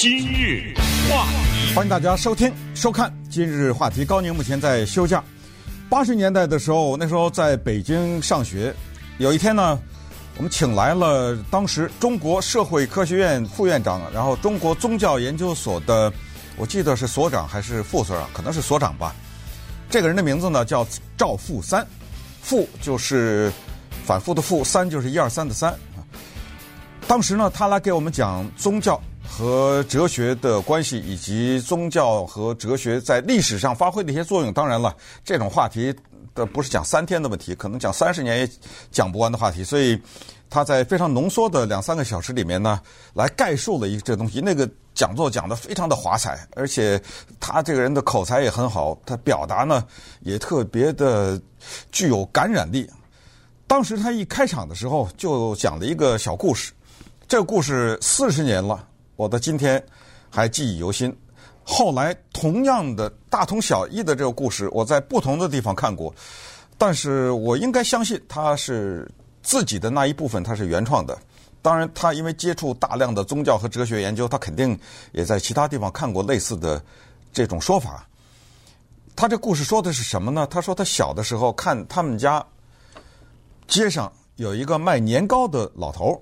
今日话题，欢迎大家收听收看今日话题。高宁目前在休假。八十年代的时候，那时候在北京上学，有一天呢，我们请来了当时中国社会科学院副院长，然后中国宗教研究所的，我记得是所长还是副所长，可能是所长吧。这个人的名字呢叫赵富三，富就是反复的复，三就是一二三的三。当时呢，他来给我们讲宗教和哲学的关系，以及宗教和哲学在历史上发挥的一些作用。当然了，这种话题的不是讲三天的问题，可能讲三十年也讲不完的话题。所以他在非常浓缩的两三个小时里面呢，来概述了一这东西。那个讲座讲得非常的华彩，而且他这个人的口才也很好，他表达呢也特别的具有感染力。当时他一开场的时候就讲了一个小故事。这个故事四十年了，我到今天还记忆犹新。后来同样的大同小异的这个故事，我在不同的地方看过，但是我应该相信他是自己的那一部分，他是原创的。当然，他因为接触大量的宗教和哲学研究，他肯定也在其他地方看过类似的这种说法。他这故事说的是什么呢？他说他小的时候看他们家街上有一个卖年糕的老头。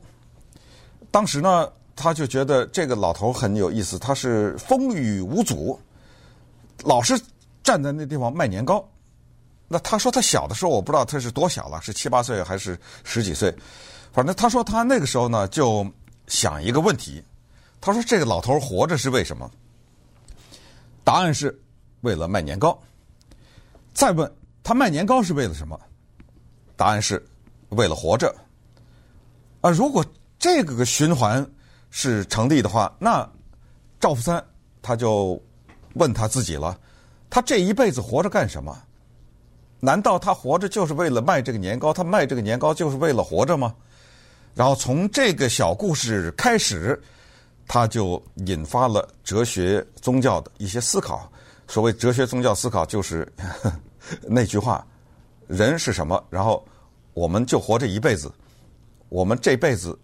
当时呢，他就觉得这个老头很有意思，他是风雨无阻，老是站在那地方卖年糕。那他说他小的时候，我不知道他是多小了，是七八岁还是十几岁。反正他说他那个时候呢，就想一个问题，他说这个老头活着是为什么？答案是为了卖年糕。再问他卖年糕是为了什么？答案是为了活着。啊，如果。这个循环是成立的话，那赵福三他就问他自己了：他这一辈子活着干什么？难道他活着就是为了卖这个年糕？他卖这个年糕就是为了活着吗？然后从这个小故事开始，他就引发了哲学宗教的一些思考。所谓哲学宗教思考，就是 那句话：人是什么？然后我们就活这一辈子，我们这辈子。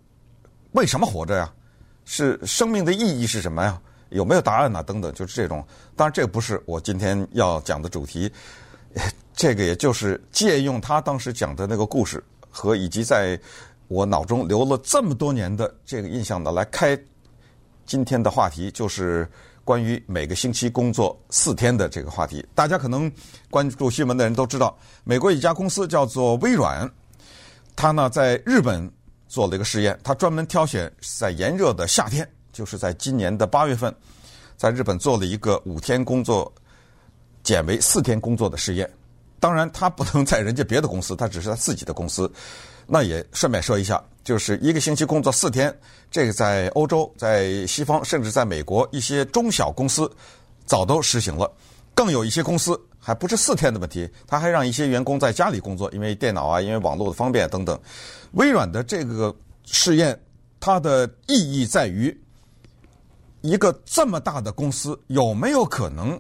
为什么活着呀？是生命的意义是什么呀？有没有答案呢？等等，就是这种。当然，这个不是我今天要讲的主题。这个也就是借用他当时讲的那个故事，和以及在我脑中留了这么多年的这个印象呢，来开今天的话题，就是关于每个星期工作四天的这个话题。大家可能关注新闻的人都知道，美国一家公司叫做微软，它呢在日本。做了一个实验，他专门挑选在炎热的夏天，就是在今年的八月份，在日本做了一个五天工作减为四天工作的实验。当然，他不能在人家别的公司，他只是他自己的公司。那也顺便说一下，就是一个星期工作四天，这个在欧洲、在西方，甚至在美国一些中小公司早都实行了。更有一些公司还不是四天的问题，他还让一些员工在家里工作，因为电脑啊，因为网络的方便等等。微软的这个试验，它的意义在于，一个这么大的公司有没有可能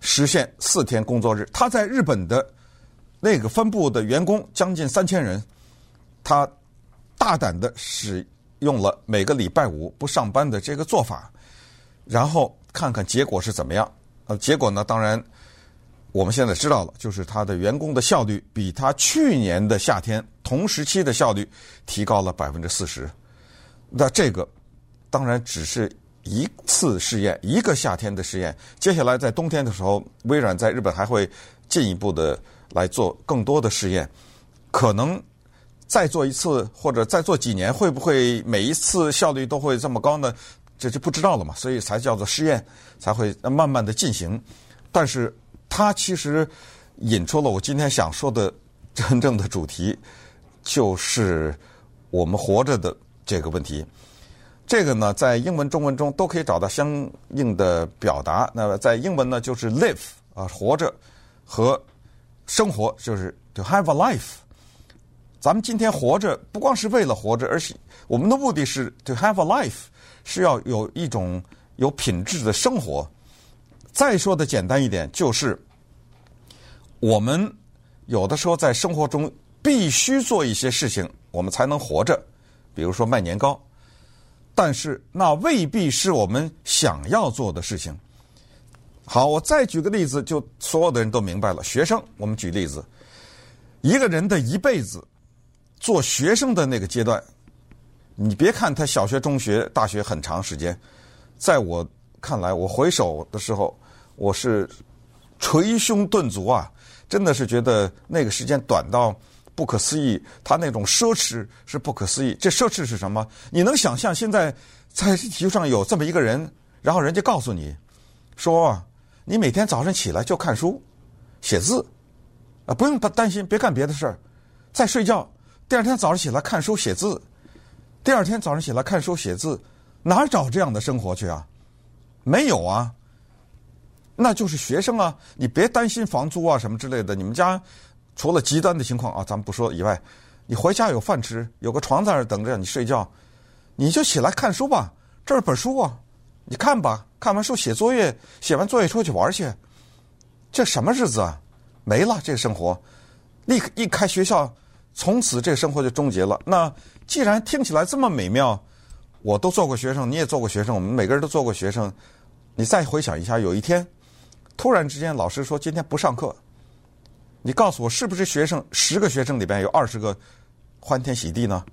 实现四天工作日？他在日本的那个分部的员工将近三千人，他大胆的使用了每个礼拜五不上班的这个做法，然后看看结果是怎么样。呃，结果呢，当然。我们现在知道了，就是他的员工的效率比他去年的夏天同时期的效率提高了百分之四十。那这个当然只是一次试验，一个夏天的试验。接下来在冬天的时候，微软在日本还会进一步的来做更多的试验。可能再做一次或者再做几年，会不会每一次效率都会这么高呢？这就不知道了嘛。所以才叫做试验，才会慢慢的进行。但是。他其实引出了我今天想说的 真正的主题，就是我们活着的这个问题。这个呢，在英文、中文中都可以找到相应的表达。那么在英文呢，就是 live 啊，活着和生活，就是 to have a life。咱们今天活着不光是为了活着，而且我们的目的是 to have a life，是要有一种有品质的生活。再说的简单一点，就是我们有的时候在生活中必须做一些事情，我们才能活着。比如说卖年糕，但是那未必是我们想要做的事情。好，我再举个例子，就所有的人都明白了。学生，我们举例子，一个人的一辈子，做学生的那个阶段，你别看他小学、中学、大学很长时间，在我看来，我回首的时候，我是捶胸顿足啊，真的是觉得那个时间短到不可思议，他那种奢侈是不可思议。这奢侈是什么？你能想象现在在地球上有这么一个人，然后人家告诉你，说你每天早上起来就看书、写字，啊，不用担心，别干别的事儿，再睡觉。第二天早上起来看书写字，第二天早上起来看书写字，哪找这样的生活去啊？没有啊，那就是学生啊！你别担心房租啊什么之类的。你们家除了极端的情况啊，咱们不说以外，你回家有饭吃，有个床在那儿等着你睡觉，你就起来看书吧。这是本书啊，你看吧，看完书写作业，写完作业出去玩去。这什么日子啊？没了这个生活，立刻一开学校。从此，这个生活就终结了。那既然听起来这么美妙，我都做过学生，你也做过学生，我们每个人都做过学生。你再回想一下，有一天突然之间老师说今天不上课，你告诉我是不是学生十个学生里边有二十个欢天喜地呢？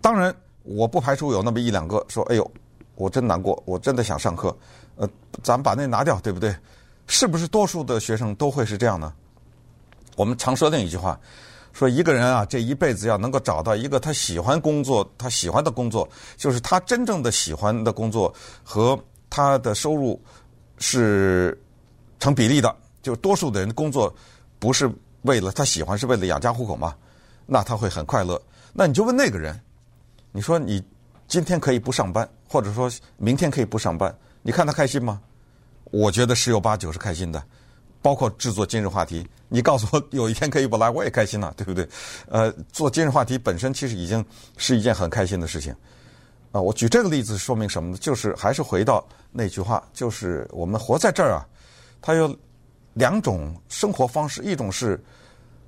当然，我不排除有那么一两个说：“哎呦，我真难过，我真的想上课。”呃，咱们把那拿掉，对不对？是不是多数的学生都会是这样呢？我们常说那一句话。说一个人啊，这一辈子要能够找到一个他喜欢工作、他喜欢的工作，就是他真正的喜欢的工作和他的收入是成比例的。就多数的人工作不是为了他喜欢，是为了养家糊口嘛，那他会很快乐。那你就问那个人，你说你今天可以不上班，或者说明天可以不上班，你看他开心吗？我觉得十有八九是开心的。包括制作今日话题，你告诉我有一天可以不来，我也开心了，对不对？呃，做今日话题本身其实已经是一件很开心的事情。啊，我举这个例子说明什么呢？就是还是回到那句话，就是我们活在这儿啊，它有两种生活方式，一种是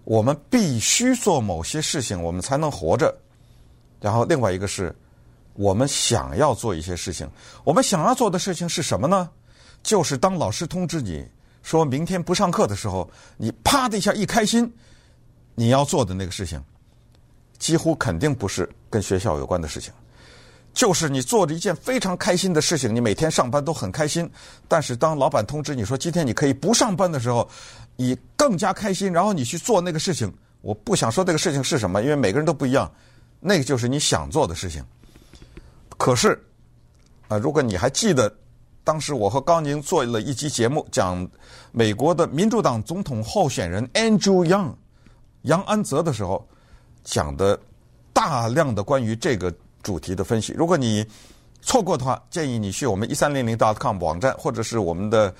我们必须做某些事情，我们才能活着；然后另外一个是我们想要做一些事情。我们想要做的事情是什么呢？就是当老师通知你。说明天不上课的时候，你啪的一下一开心，你要做的那个事情，几乎肯定不是跟学校有关的事情，就是你做着一件非常开心的事情，你每天上班都很开心，但是当老板通知你说今天你可以不上班的时候，你更加开心，然后你去做那个事情。我不想说这个事情是什么，因为每个人都不一样，那个就是你想做的事情。可是，啊，如果你还记得。当时我和高宁做了一期节目，讲美国的民主党总统候选人 Andrew Young 杨安泽的时候，讲的大量的关于这个主题的分析。如果你错过的话，建议你去我们一三零零 .com 网站，或者是我们的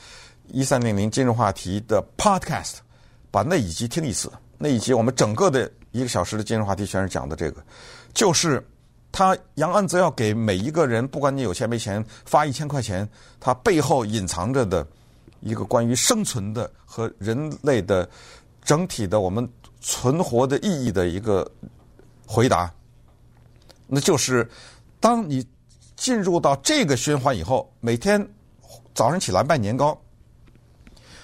一三零零今日话题的 Podcast，把那一集听一次。那一集我们整个的一个小时的今日话题全是讲的这个，就是。他杨安泽要给每一个人，不管你有钱没钱，发一千块钱，他背后隐藏着的一个关于生存的和人类的整体的我们存活的意义的一个回答，那就是当你进入到这个循环以后，每天早上起来卖年糕，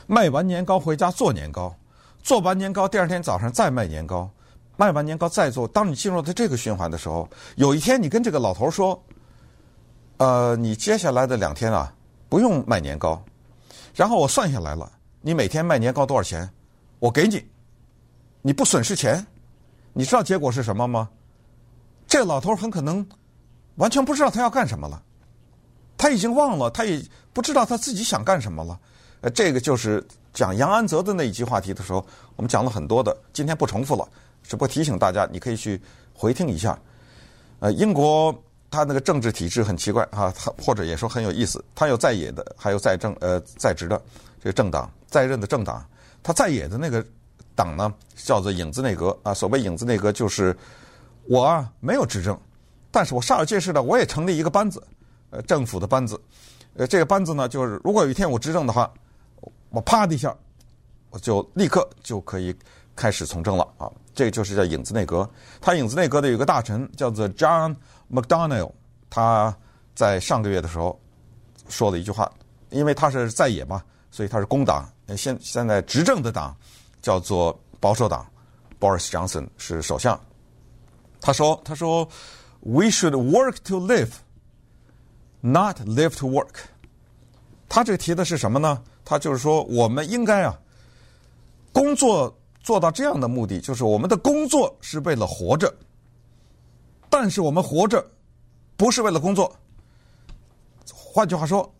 卖完年糕回家做年糕，做完年糕第二天早上再卖年糕。卖完年糕再做。当你进入到这个循环的时候，有一天你跟这个老头说：“呃，你接下来的两天啊，不用卖年糕。然后我算下来了，你每天卖年糕多少钱？我给你，你不损失钱。你知道结果是什么吗？这老头很可能完全不知道他要干什么了，他已经忘了，他也不知道他自己想干什么了。呃，这个就是讲杨安泽的那一期话题的时候，我们讲了很多的，今天不重复了。”只不过提醒大家，你可以去回听一下。呃，英国它那个政治体制很奇怪啊，他或者也说很有意思。它有在野的，还有在政呃在职的这个政党，在任的政党。它在野的那个党呢，叫做影子内阁啊。所谓影子内阁，就是我没有执政，但是我煞有介事的，我也成立一个班子，呃，政府的班子。呃，这个班子呢，就是如果有一天我执政的话，我啪的一下，我就立刻就可以开始从政了啊。这个就是叫影子内阁，他影子内阁的有个大臣叫做 John McDonnell，他在上个月的时候说了一句话，因为他是在野嘛，所以他是工党，现现在执政的党叫做保守党，Boris Johnson 是首相。他说：“他说，We should work to live, not live to work。”他这个提的是什么呢？他就是说，我们应该啊，工作做到这样的目的，就是我们的工作是为了活着，但是我们活着不是为了工作。换句话说，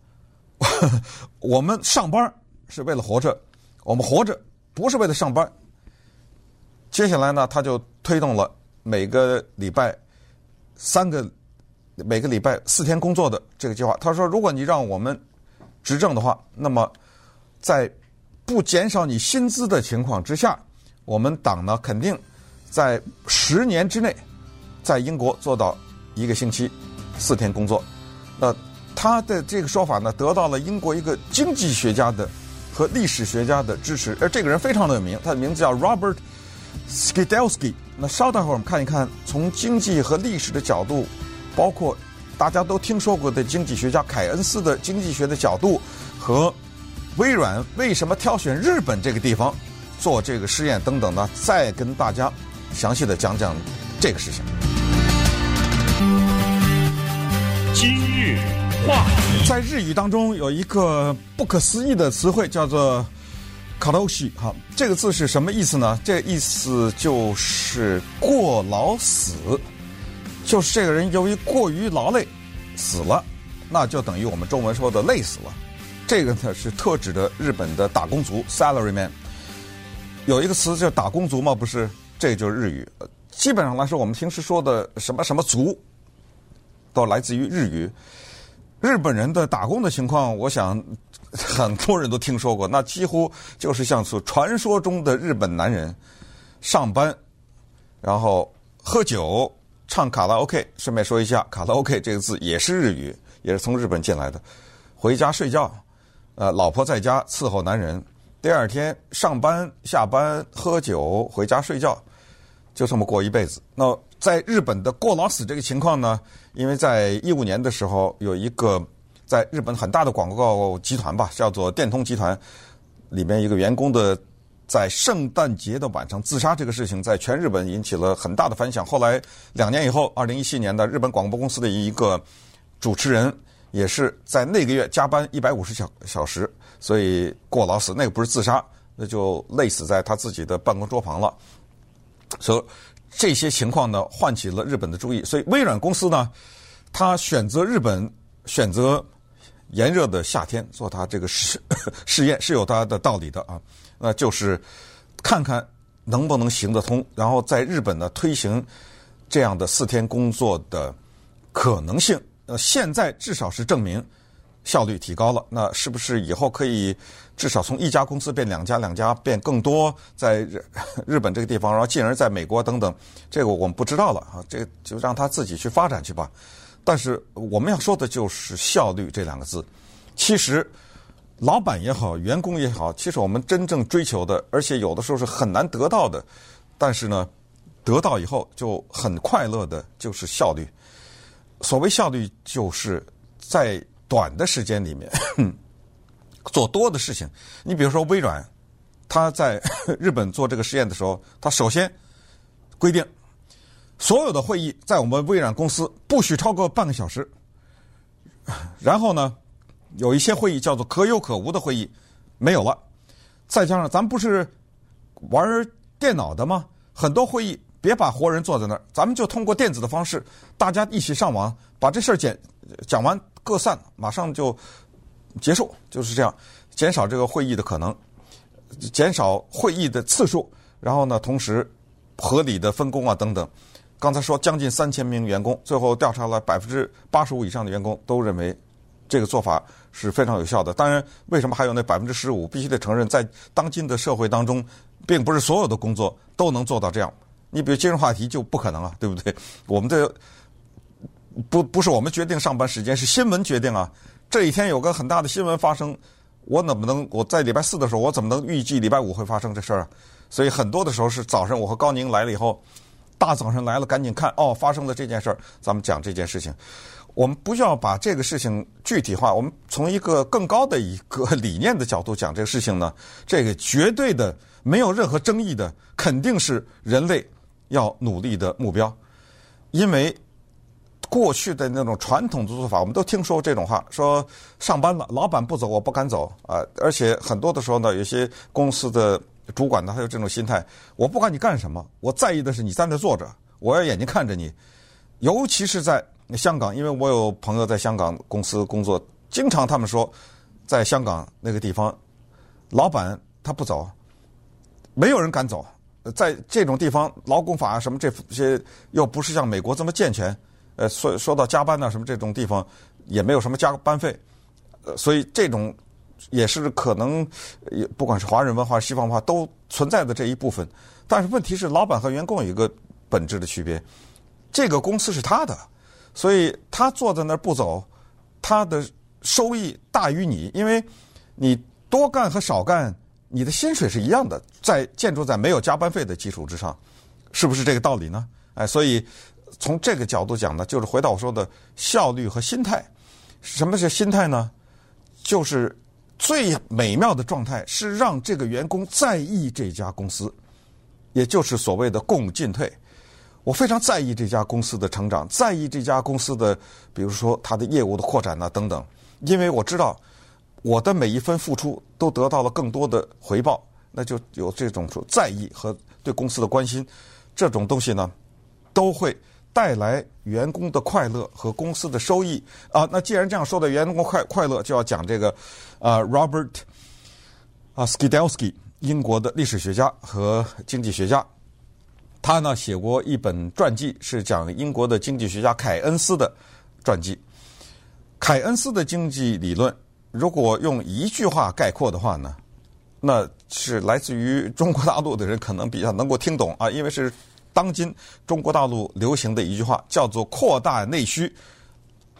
我们上班是为了活着，我们活着不是为了上班。接下来呢，他就推动了。每个礼拜三个，每个礼拜四天工作的这个计划，他说：“如果你让我们执政的话，那么在不减少你薪资的情况之下，我们党呢肯定在十年之内在英国做到一个星期四天工作。”那他的这个说法呢，得到了英国一个经济学家的和历史学家的支持，而这个人非常的有名，他的名字叫 Robert Skidelsky。那稍等会儿，我们看一看从经济和历史的角度，包括大家都听说过的经济学家凯恩斯的经济学的角度，和微软为什么挑选日本这个地方做这个试验等等呢？再跟大家详细的讲讲这个事情。今日话题，在日语当中有一个不可思议的词汇，叫做。卡劳西，哈，这个字是什么意思呢？这个意思就是过劳死，就是这个人由于过于劳累死了，那就等于我们中文说的累死了。这个呢是特指的日本的打工族 （salaryman）。有一个词叫打工族吗？不是，这就是日语。基本上来说，我们平时说的什么什么族，都来自于日语。日本人的打工的情况，我想。很多人都听说过，那几乎就是像是传说中的日本男人，上班，然后喝酒、唱卡拉 OK。顺便说一下，卡拉 OK 这个字也是日语，也是从日本进来的。回家睡觉，呃，老婆在家伺候男人。第二天上班、下班、喝酒、回家睡觉，就这么过一辈子。那在日本的过劳死这个情况呢？因为在一五年的时候有一个。在日本很大的广告集团吧，叫做电通集团，里面一个员工的在圣诞节的晚上自杀这个事情，在全日本引起了很大的反响。后来两年以后，二零一七年的日本广播公司的一个主持人也是在那个月加班一百五十小小时，所以过劳死。那个不是自杀，那就累死在他自己的办公桌旁了。所以这些情况呢，唤起了日本的注意。所以微软公司呢，他选择日本，选择。炎热的夏天做他这个试 试验是有他的道理的啊，那就是看看能不能行得通，然后在日本呢推行这样的四天工作的可能性。呃，现在至少是证明效率提高了，那是不是以后可以至少从一家公司变两家，两家变更多，在日本这个地方，然后进而在美国等等，这个我们不知道了啊，这个就让他自己去发展去吧。但是我们要说的就是效率这两个字。其实，老板也好，员工也好，其实我们真正追求的，而且有的时候是很难得到的。但是呢，得到以后就很快乐的，就是效率。所谓效率，就是在短的时间里面做多的事情。你比如说微软，他在 日本做这个实验的时候，他首先规定。所有的会议在我们微软公司不许超过半个小时。然后呢，有一些会议叫做可有可无的会议，没有了。再加上咱们不是玩电脑的吗？很多会议别把活人坐在那儿，咱们就通过电子的方式，大家一起上网把这事儿讲讲完，各散，马上就结束，就是这样，减少这个会议的可能，减少会议的次数，然后呢，同时合理的分工啊等等。刚才说将近三千名员工，最后调查了百分之八十五以上的员工都认为这个做法是非常有效的。当然，为什么还有那百分之十五？必须得承认，在当今的社会当中，并不是所有的工作都能做到这样。你比如今日话题就不可能啊，对不对？我们的不不是我们决定上班时间，是新闻决定啊。这一天有个很大的新闻发生，我怎么能我在礼拜四的时候，我怎么能预计礼拜五会发生这事儿啊？所以很多的时候是早上，我和高宁来了以后。大早上来了，赶紧看哦，发生了这件事儿，咱们讲这件事情。我们不需要把这个事情具体化，我们从一个更高的一个理念的角度讲这个事情呢，这个绝对的没有任何争议的，肯定是人类要努力的目标。因为过去的那种传统的做法，我们都听说这种话：说上班了，老板不走，我不敢走啊！而且很多的时候呢，有些公司的主管呢，他有这种心态：我不管你干什么，我在意的是你在那坐着，我要眼睛看着你，尤其是在。香港，因为我有朋友在香港公司工作，经常他们说，在香港那个地方，老板他不走，没有人敢走。在这种地方，劳工法啊什么这些又不是像美国这么健全，呃，说说到加班呐什么这种地方，也没有什么加班费，呃，所以这种也是可能，也不管是华人文化、西方文化都存在的这一部分。但是问题是，老板和员工有一个本质的区别，这个公司是他的。所以他坐在那儿不走，他的收益大于你，因为你多干和少干，你的薪水是一样的，在建筑在没有加班费的基础之上，是不是这个道理呢？哎，所以从这个角度讲呢，就是回到我说的效率和心态。什么是心态呢？就是最美妙的状态是让这个员工在意这家公司，也就是所谓的共进退。我非常在意这家公司的成长，在意这家公司的，比如说它的业务的扩展呐等等，因为我知道我的每一分付出都得到了更多的回报，那就有这种说在意和对公司的关心，这种东西呢，都会带来员工的快乐和公司的收益啊。那既然这样说的，员工快快乐就要讲这个啊，Robert 啊，Skidelsky，英国的历史学家和经济学家。他呢写过一本传记，是讲英国的经济学家凯恩斯的传记。凯恩斯的经济理论，如果用一句话概括的话呢，那是来自于中国大陆的人可能比较能够听懂啊，因为是当今中国大陆流行的一句话，叫做“扩大内需，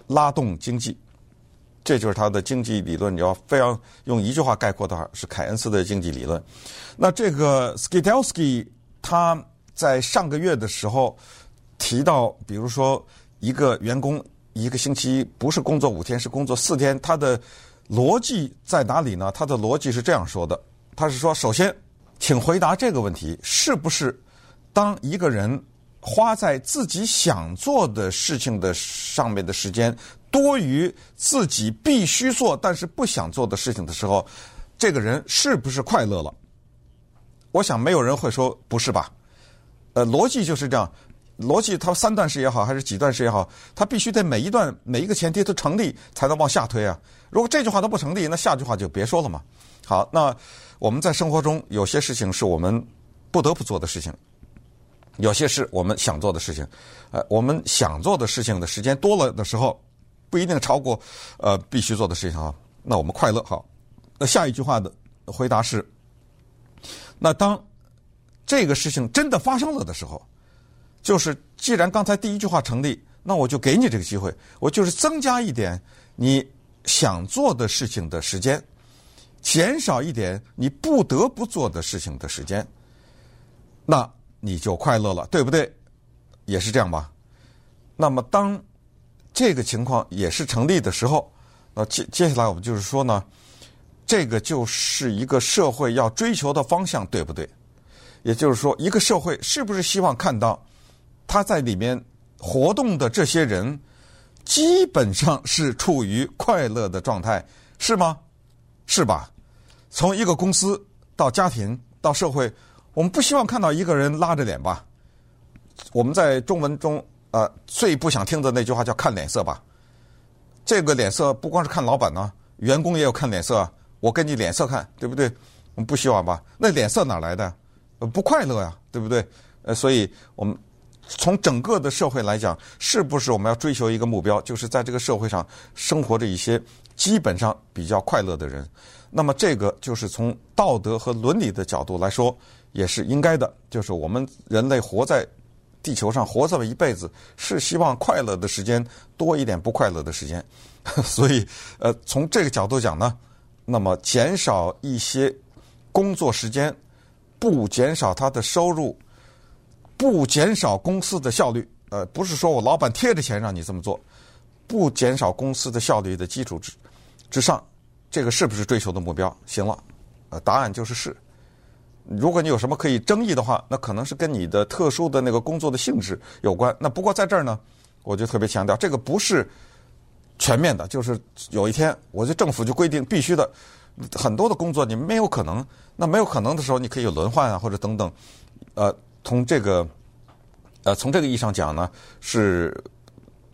拉动经济”。这就是他的经济理论。你要非要用一句话概括的话，是凯恩斯的经济理论。那这个 Skidelsky 他。在上个月的时候提到，比如说一个员工一个星期不是工作五天，是工作四天，他的逻辑在哪里呢？他的逻辑是这样说的：他是说，首先，请回答这个问题，是不是当一个人花在自己想做的事情的上面的时间多于自己必须做但是不想做的事情的时候，这个人是不是快乐了？我想没有人会说不是吧。呃，逻辑就是这样，逻辑它三段式也好，还是几段式也好，它必须得每一段每一个前提都成立，才能往下推啊。如果这句话都不成立，那下句话就别说了嘛。好，那我们在生活中有些事情是我们不得不做的事情，有些是我们想做的事情。呃，我们想做的事情的时间多了的时候，不一定超过呃必须做的事情啊。那我们快乐好。那下一句话的回答是，那当。这个事情真的发生了的时候，就是既然刚才第一句话成立，那我就给你这个机会，我就是增加一点你想做的事情的时间，减少一点你不得不做的事情的时间，那你就快乐了，对不对？也是这样吧。那么当这个情况也是成立的时候，那接接下来我们就是说呢，这个就是一个社会要追求的方向，对不对？也就是说，一个社会是不是希望看到他在里面活动的这些人基本上是处于快乐的状态，是吗？是吧？从一个公司到家庭到社会，我们不希望看到一个人拉着脸吧？我们在中文中，呃，最不想听的那句话叫“看脸色”吧？这个脸色不光是看老板呢，员工也有看脸色啊。我跟你脸色看，对不对？我们不希望吧？那脸色哪来的？呃不快乐呀，对不对？呃，所以我们从整个的社会来讲，是不是我们要追求一个目标，就是在这个社会上生活着一些基本上比较快乐的人？那么这个就是从道德和伦理的角度来说，也是应该的。就是我们人类活在地球上活这么一辈子，是希望快乐的时间多一点，不快乐的时间。所以，呃，从这个角度讲呢，那么减少一些工作时间。不减少他的收入，不减少公司的效率。呃，不是说我老板贴着钱让你这么做，不减少公司的效率的基础之之上，这个是不是追求的目标？行了，呃，答案就是是。如果你有什么可以争议的话，那可能是跟你的特殊的那个工作的性质有关。那不过在这儿呢，我就特别强调，这个不是全面的，就是有一天，我觉得政府就规定必须的，很多的工作你没有可能。那没有可能的时候，你可以轮换啊，或者等等。呃，从这个呃从这个意义上讲呢，是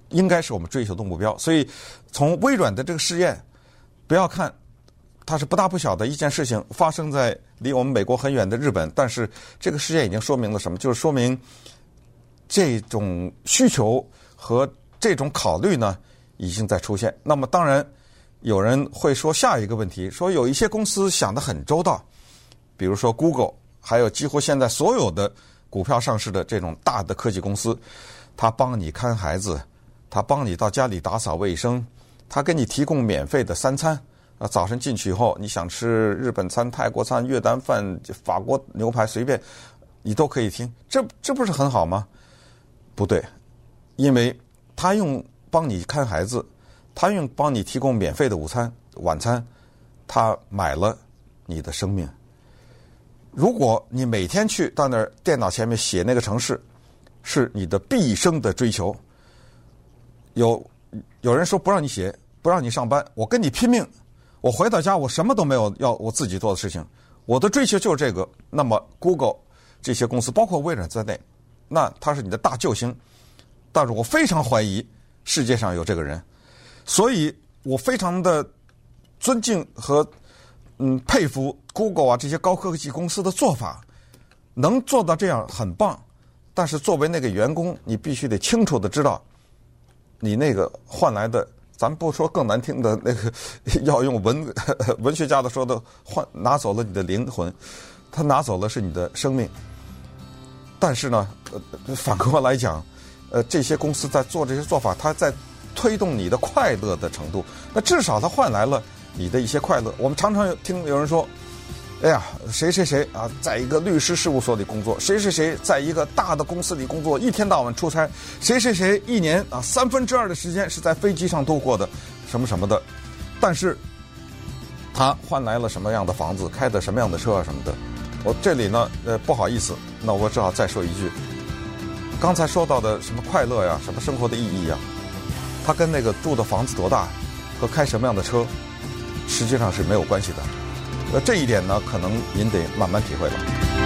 应该是我们追求的目标。所以从微软的这个试验，不要看。它是不大不小的一件事情，发生在离我们美国很远的日本。但是这个事件已经说明了什么？就是说明这种需求和这种考虑呢，已经在出现。那么当然有人会说下一个问题，说有一些公司想得很周到，比如说 Google，还有几乎现在所有的股票上市的这种大的科技公司，他帮你看孩子，他帮你到家里打扫卫生，他给你提供免费的三餐。啊，早晨进去以后，你想吃日本餐、泰国餐、越南饭、法国牛排，随便你都可以听。这这不是很好吗？不对，因为他用帮你看孩子，他用帮你提供免费的午餐、晚餐，他买了你的生命。如果你每天去到那儿电脑前面写那个城市，是你的毕生的追求。有有人说不让你写，不让你上班，我跟你拼命。我回到家，我什么都没有要我自己做的事情，我的追求就是这个。那么，Google 这些公司，包括微软在内，那他是你的大救星。但是我非常怀疑世界上有这个人，所以我非常的尊敬和嗯佩服 Google 啊这些高科技公司的做法，能做到这样很棒。但是作为那个员工，你必须得清楚的知道，你那个换来的。咱不说更难听的那个，要用文文学家的说的，换拿走了你的灵魂，他拿走了是你的生命。但是呢，呃反过来讲，呃，这些公司在做这些做法，它在推动你的快乐的程度，那至少它换来了你的一些快乐。我们常常有听有人说。哎呀，谁谁谁啊，在一个律师事务所里工作；谁谁谁在一个大的公司里工作，一天到晚出差；谁谁谁一年啊三分之二的时间是在飞机上度过的，什么什么的。但是，他换来了什么样的房子，开的什么样的车啊什么的。我这里呢，呃，不好意思，那我只好再说一句：刚才说到的什么快乐呀，什么生活的意义呀，他跟那个住的房子多大和开什么样的车，实际上是没有关系的。那，这一点呢，可能您得慢慢体会了。